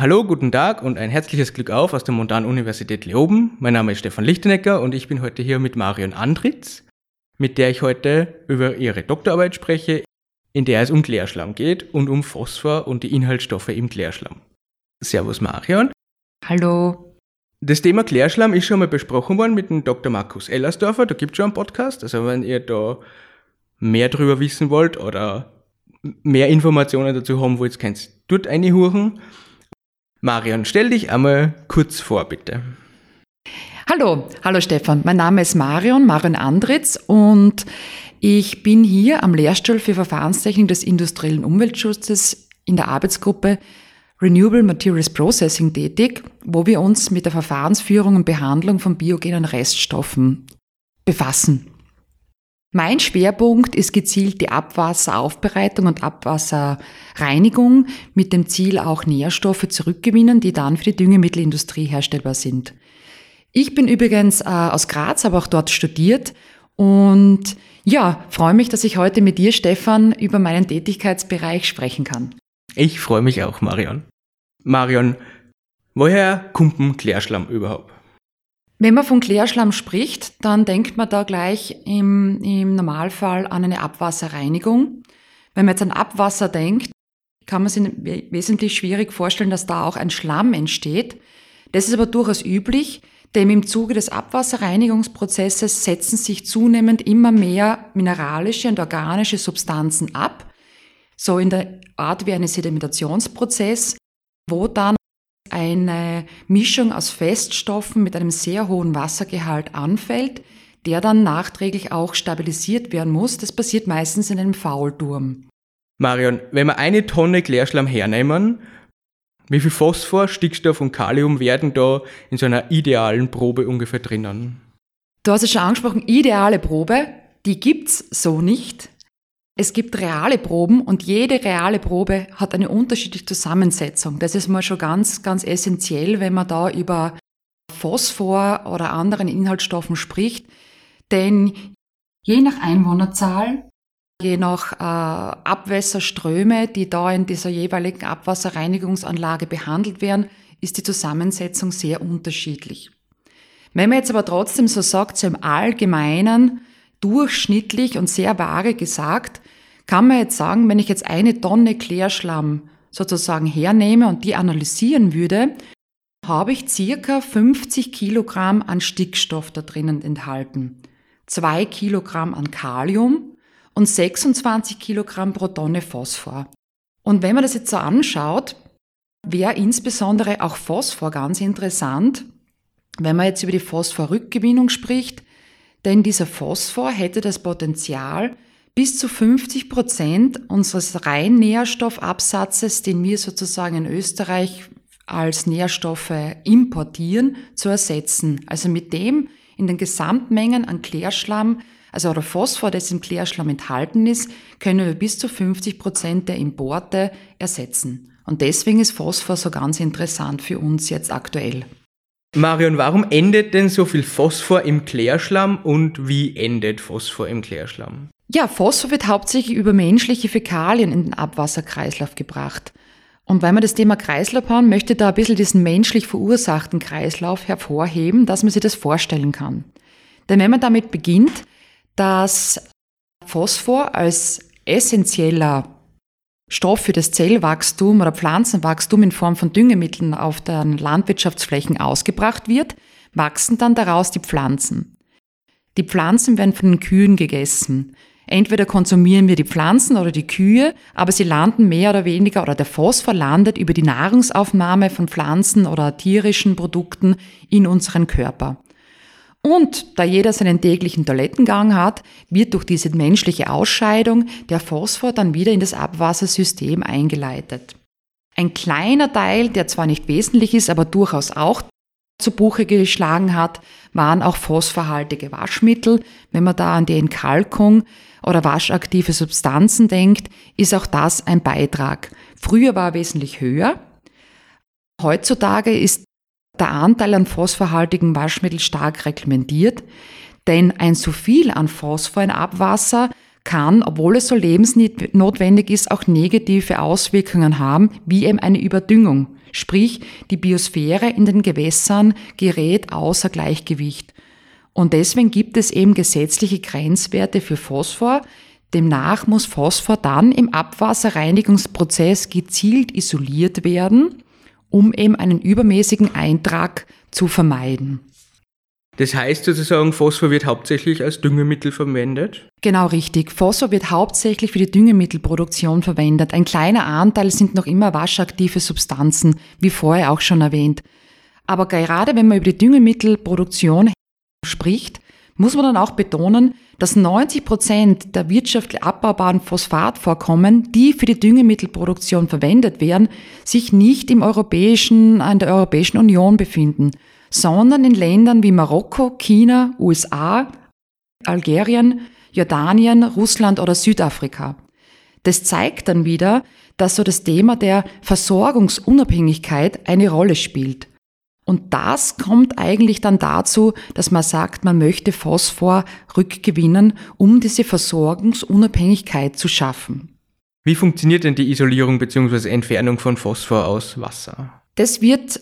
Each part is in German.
Hallo, guten Tag und ein herzliches Glück auf aus der Montan-Universität Leoben. Mein Name ist Stefan Lichtenecker und ich bin heute hier mit Marion Andritz, mit der ich heute über ihre Doktorarbeit spreche, in der es um Klärschlamm geht und um Phosphor und die Inhaltsstoffe im Klärschlamm. Servus Marion. Hallo. Das Thema Klärschlamm ist schon mal besprochen worden mit dem Dr. Markus Ellersdorfer, da gibt es schon einen Podcast. Also wenn ihr da mehr drüber wissen wollt oder mehr Informationen dazu haben wollt, könnt ihr dort reinhuchen. Marion, stell dich einmal kurz vor, bitte. Hallo, hallo Stefan. Mein Name ist Marion, Marion Andritz und ich bin hier am Lehrstuhl für Verfahrenstechnik des industriellen Umweltschutzes in der Arbeitsgruppe Renewable Materials Processing tätig, wo wir uns mit der Verfahrensführung und Behandlung von biogenen Reststoffen befassen. Mein Schwerpunkt ist gezielt die Abwasseraufbereitung und Abwasserreinigung mit dem Ziel auch Nährstoffe zurückgewinnen, die dann für die Düngemittelindustrie herstellbar sind. Ich bin übrigens äh, aus Graz, aber auch dort studiert und ja, freue mich, dass ich heute mit dir, Stefan, über meinen Tätigkeitsbereich sprechen kann. Ich freue mich auch, Marion. Marion, woher kommt Klärschlamm überhaupt? Wenn man von Klärschlamm spricht, dann denkt man da gleich im, im Normalfall an eine Abwasserreinigung. Wenn man jetzt an Abwasser denkt, kann man sich wesentlich schwierig vorstellen, dass da auch ein Schlamm entsteht. Das ist aber durchaus üblich, denn im Zuge des Abwasserreinigungsprozesses setzen sich zunehmend immer mehr mineralische und organische Substanzen ab, so in der Art wie ein Sedimentationsprozess, wo dann eine Mischung aus Feststoffen mit einem sehr hohen Wassergehalt anfällt, der dann nachträglich auch stabilisiert werden muss. Das passiert meistens in einem Faulturm. Marion, wenn wir eine Tonne Klärschlamm hernehmen, wie viel Phosphor, Stickstoff und Kalium werden da in so einer idealen Probe ungefähr drinnen? Du hast es schon angesprochen, ideale Probe, die gibt's so nicht. Es gibt reale Proben und jede reale Probe hat eine unterschiedliche Zusammensetzung. Das ist mal schon ganz, ganz essentiell, wenn man da über Phosphor oder anderen Inhaltsstoffen spricht. Denn je nach Einwohnerzahl, je nach äh, Abwässerströme, die da in dieser jeweiligen Abwasserreinigungsanlage behandelt werden, ist die Zusammensetzung sehr unterschiedlich. Wenn man jetzt aber trotzdem so sagt, so im Allgemeinen, durchschnittlich und sehr vage gesagt, kann man jetzt sagen, wenn ich jetzt eine Tonne Klärschlamm sozusagen hernehme und die analysieren würde, habe ich circa 50 Kilogramm an Stickstoff da drinnen enthalten, zwei Kilogramm an Kalium und 26 Kilogramm pro Tonne Phosphor. Und wenn man das jetzt so anschaut, wäre insbesondere auch Phosphor ganz interessant, wenn man jetzt über die Phosphorrückgewinnung spricht, denn dieser Phosphor hätte das Potenzial, bis zu 50 Prozent unseres reinen Nährstoffabsatzes, den wir sozusagen in Österreich als Nährstoffe importieren, zu ersetzen. Also mit dem in den Gesamtmengen an Klärschlamm, also oder Phosphor, das im Klärschlamm enthalten ist, können wir bis zu 50 Prozent der Importe ersetzen. Und deswegen ist Phosphor so ganz interessant für uns jetzt aktuell. Marion, warum endet denn so viel Phosphor im Klärschlamm und wie endet Phosphor im Klärschlamm? Ja, Phosphor wird hauptsächlich über menschliche Fäkalien in den Abwasserkreislauf gebracht. Und weil wir das Thema Kreislauf haben, möchte ich da ein bisschen diesen menschlich verursachten Kreislauf hervorheben, dass man sich das vorstellen kann. Denn wenn man damit beginnt, dass Phosphor als essentieller Stoff für das Zellwachstum oder Pflanzenwachstum in Form von Düngemitteln auf den Landwirtschaftsflächen ausgebracht wird, wachsen dann daraus die Pflanzen. Die Pflanzen werden von den Kühen gegessen. Entweder konsumieren wir die Pflanzen oder die Kühe, aber sie landen mehr oder weniger oder der Phosphor landet über die Nahrungsaufnahme von Pflanzen oder tierischen Produkten in unseren Körper. Und da jeder seinen täglichen Toilettengang hat, wird durch diese menschliche Ausscheidung der Phosphor dann wieder in das Abwassersystem eingeleitet. Ein kleiner Teil, der zwar nicht wesentlich ist, aber durchaus auch zu Buche geschlagen hat, waren auch phosphorhaltige Waschmittel. Wenn man da an die Entkalkung oder waschaktive Substanzen denkt, ist auch das ein Beitrag. Früher war er wesentlich höher. Heutzutage ist der Anteil an phosphorhaltigen Waschmitteln stark reglementiert, denn ein zu viel an Phosphor in Abwasser kann, obwohl es so lebensnotwendig ist, auch negative Auswirkungen haben, wie eben eine Überdüngung. Sprich, die Biosphäre in den Gewässern gerät außer Gleichgewicht. Und deswegen gibt es eben gesetzliche Grenzwerte für Phosphor. Demnach muss Phosphor dann im Abwasserreinigungsprozess gezielt isoliert werden, um eben einen übermäßigen Eintrag zu vermeiden. Das heißt sozusagen, Phosphor wird hauptsächlich als Düngemittel verwendet? Genau richtig. Phosphor wird hauptsächlich für die Düngemittelproduktion verwendet. Ein kleiner Anteil sind noch immer waschaktive Substanzen, wie vorher auch schon erwähnt. Aber gerade wenn man über die Düngemittelproduktion spricht, muss man dann auch betonen, dass 90 Prozent der wirtschaftlich abbaubaren Phosphatvorkommen, die für die Düngemittelproduktion verwendet werden, sich nicht im europäischen, in der Europäischen Union befinden sondern in Ländern wie Marokko, China, USA, Algerien, Jordanien, Russland oder Südafrika. Das zeigt dann wieder, dass so das Thema der Versorgungsunabhängigkeit eine Rolle spielt. Und das kommt eigentlich dann dazu, dass man sagt, man möchte Phosphor rückgewinnen, um diese Versorgungsunabhängigkeit zu schaffen. Wie funktioniert denn die Isolierung bzw. Entfernung von Phosphor aus Wasser? Das wird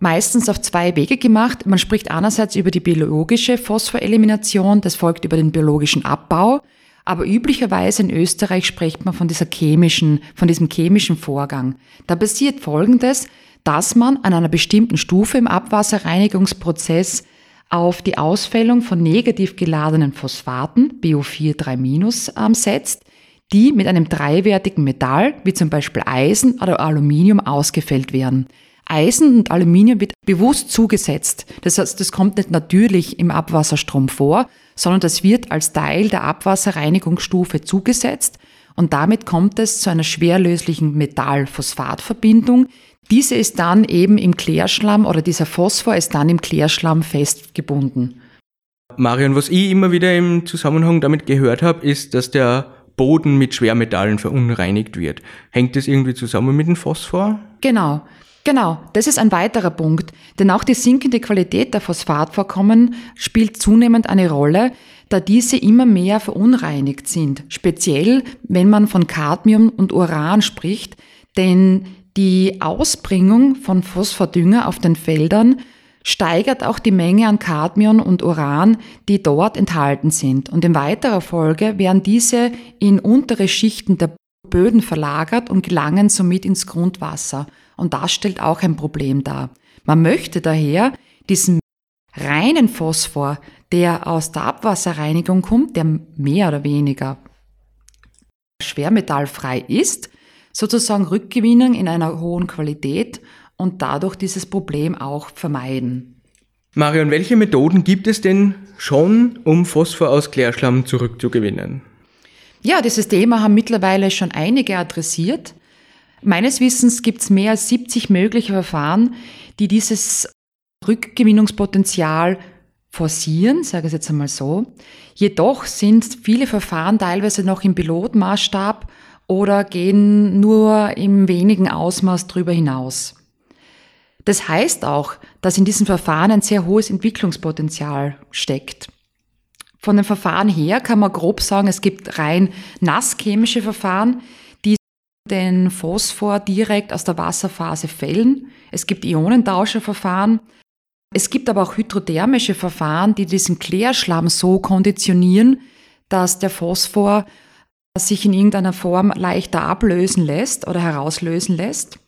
meistens auf zwei Wege gemacht. Man spricht einerseits über die biologische Phosphorelimination, das folgt über den biologischen Abbau, aber üblicherweise in Österreich spricht man von dieser chemischen, von diesem chemischen Vorgang. Da passiert Folgendes, dass man an einer bestimmten Stufe im Abwasserreinigungsprozess auf die Ausfällung von negativ geladenen Phosphaten, BO4-3- ähm, setzt, die mit einem dreiwertigen Metall, wie zum Beispiel Eisen oder Aluminium, ausgefällt werden. Eisen und Aluminium wird bewusst zugesetzt. Das heißt, das kommt nicht natürlich im Abwasserstrom vor, sondern das wird als Teil der Abwasserreinigungsstufe zugesetzt und damit kommt es zu einer schwerlöslichen Metall-Phosphat-Verbindung. Diese ist dann eben im Klärschlamm oder dieser Phosphor ist dann im Klärschlamm festgebunden. Marion, was ich immer wieder im Zusammenhang damit gehört habe, ist, dass der Boden mit Schwermetallen verunreinigt wird. Hängt das irgendwie zusammen mit dem Phosphor? Genau. Genau, das ist ein weiterer Punkt, denn auch die sinkende Qualität der Phosphatvorkommen spielt zunehmend eine Rolle, da diese immer mehr verunreinigt sind, speziell wenn man von Cadmium und Uran spricht, denn die Ausbringung von Phosphordünger auf den Feldern steigert auch die Menge an Cadmium und Uran, die dort enthalten sind. Und in weiterer Folge werden diese in untere Schichten der Böden verlagert und gelangen somit ins Grundwasser. Und das stellt auch ein Problem dar. Man möchte daher diesen reinen Phosphor, der aus der Abwasserreinigung kommt, der mehr oder weniger schwermetallfrei ist, sozusagen rückgewinnen in einer hohen Qualität und dadurch dieses Problem auch vermeiden. Marion, welche Methoden gibt es denn schon, um Phosphor aus Klärschlamm zurückzugewinnen? Ja, dieses Thema haben mittlerweile schon einige adressiert. Meines Wissens gibt es mehr als 70 mögliche Verfahren, die dieses Rückgewinnungspotenzial forcieren, sage ich jetzt einmal so. Jedoch sind viele Verfahren teilweise noch im Pilotmaßstab oder gehen nur im wenigen Ausmaß darüber hinaus. Das heißt auch, dass in diesen Verfahren ein sehr hohes Entwicklungspotenzial steckt. Von den Verfahren her kann man grob sagen, es gibt rein nasschemische Verfahren, den Phosphor direkt aus der Wasserphase fällen. Es gibt Ionentauscherverfahren. Es gibt aber auch hydrothermische Verfahren, die diesen Klärschlamm so konditionieren, dass der Phosphor sich in irgendeiner Form leichter ablösen lässt oder herauslösen lässt.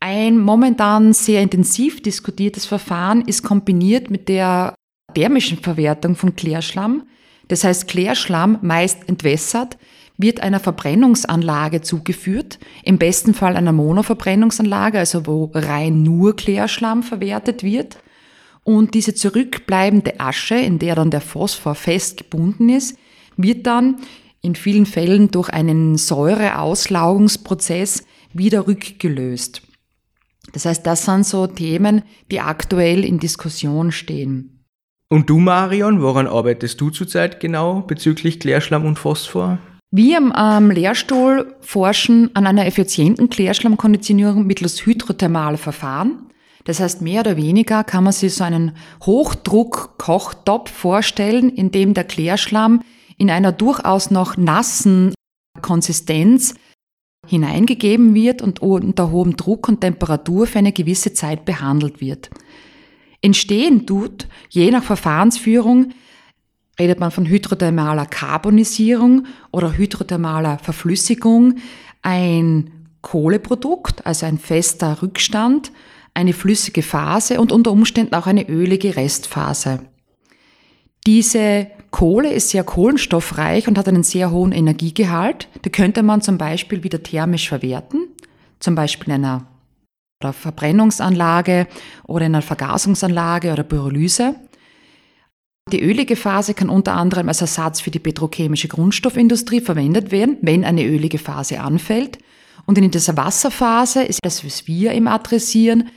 Ein momentan sehr intensiv diskutiertes Verfahren ist kombiniert mit der thermischen Verwertung von Klärschlamm. Das heißt, Klärschlamm meist entwässert, wird einer Verbrennungsanlage zugeführt, im besten Fall einer Monoverbrennungsanlage, also wo rein nur Klärschlamm verwertet wird. Und diese zurückbleibende Asche, in der dann der Phosphor fest gebunden ist, wird dann in vielen Fällen durch einen Säureauslaugungsprozess wieder rückgelöst. Das heißt, das sind so Themen, die aktuell in Diskussion stehen. Und du, Marion, woran arbeitest du zurzeit genau bezüglich Klärschlamm und Phosphor? Wir am Lehrstuhl forschen an einer effizienten Klärschlammkonditionierung mittels hydrothermaler Verfahren. Das heißt, mehr oder weniger kann man sich so einen Hochdruck-Kochtopf vorstellen, in dem der Klärschlamm in einer durchaus noch nassen Konsistenz hineingegeben wird und unter hohem Druck und Temperatur für eine gewisse Zeit behandelt wird. Entstehen tut, je nach Verfahrensführung, redet man von hydrothermaler Carbonisierung oder hydrothermaler Verflüssigung, ein Kohleprodukt, also ein fester Rückstand, eine flüssige Phase und unter Umständen auch eine ölige Restphase. Diese Kohle ist sehr kohlenstoffreich und hat einen sehr hohen Energiegehalt. Die könnte man zum Beispiel wieder thermisch verwerten, zum Beispiel in einer Verbrennungsanlage oder in einer Vergasungsanlage oder Pyrolyse. Die ölige Phase kann unter anderem als Ersatz für die petrochemische Grundstoffindustrie verwendet werden, wenn eine ölige Phase anfällt. Und in dieser Wasserphase ist das, was wir im adressieren,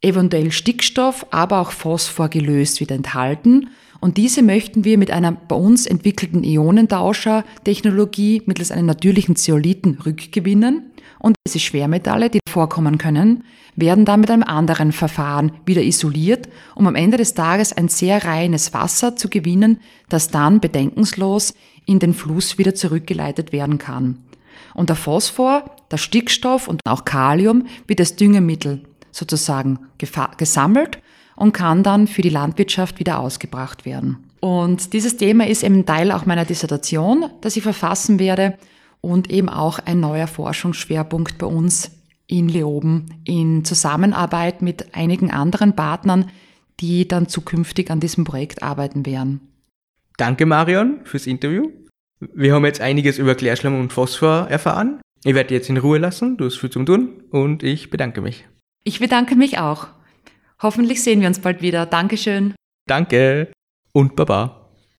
eventuell Stickstoff, aber auch Phosphor gelöst wieder enthalten. Und diese möchten wir mit einer bei uns entwickelten Ionentauscher-Technologie mittels einem natürlichen Zeolithen rückgewinnen. Und diese Schwermetalle, die vorkommen können, werden dann mit einem anderen Verfahren wieder isoliert, um am Ende des Tages ein sehr reines Wasser zu gewinnen, das dann bedenkenslos in den Fluss wieder zurückgeleitet werden kann. Und der Phosphor, der Stickstoff und auch Kalium wird als Düngemittel sozusagen gesammelt und kann dann für die Landwirtschaft wieder ausgebracht werden. Und dieses Thema ist eben Teil auch meiner Dissertation, das ich verfassen werde und eben auch ein neuer Forschungsschwerpunkt bei uns in Leoben in Zusammenarbeit mit einigen anderen Partnern, die dann zukünftig an diesem Projekt arbeiten werden. Danke Marion fürs Interview. Wir haben jetzt einiges über Klärschlamm und Phosphor erfahren. Ich werde jetzt in Ruhe lassen, du hast viel zum tun und ich bedanke mich. Ich bedanke mich auch. Hoffentlich sehen wir uns bald wieder. Dankeschön. Danke und Baba.